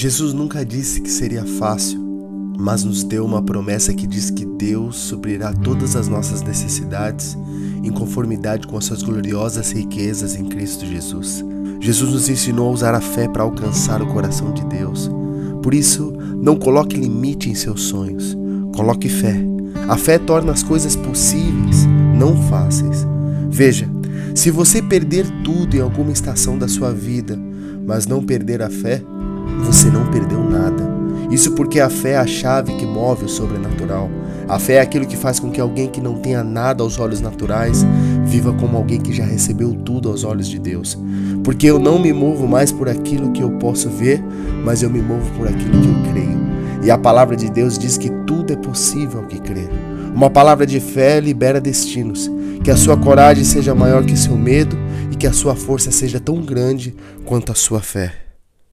Jesus nunca disse que seria fácil, mas nos deu uma promessa que diz que Deus suprirá todas as nossas necessidades em conformidade com as suas gloriosas riquezas em Cristo Jesus. Jesus nos ensinou a usar a fé para alcançar o coração de Deus. Por isso, não coloque limite em seus sonhos, coloque fé. A fé torna as coisas possíveis, não fáceis. Veja, se você perder tudo em alguma estação da sua vida, mas não perder a fé, você não perdeu nada. Isso porque a fé é a chave que move o sobrenatural. A fé é aquilo que faz com que alguém que não tenha nada aos olhos naturais viva como alguém que já recebeu tudo aos olhos de Deus. Porque eu não me movo mais por aquilo que eu posso ver, mas eu me movo por aquilo que eu creio. E a palavra de Deus diz que tudo é possível ao que crer. Uma palavra de fé libera destinos. Que a sua coragem seja maior que seu medo e que a sua força seja tão grande quanto a sua fé.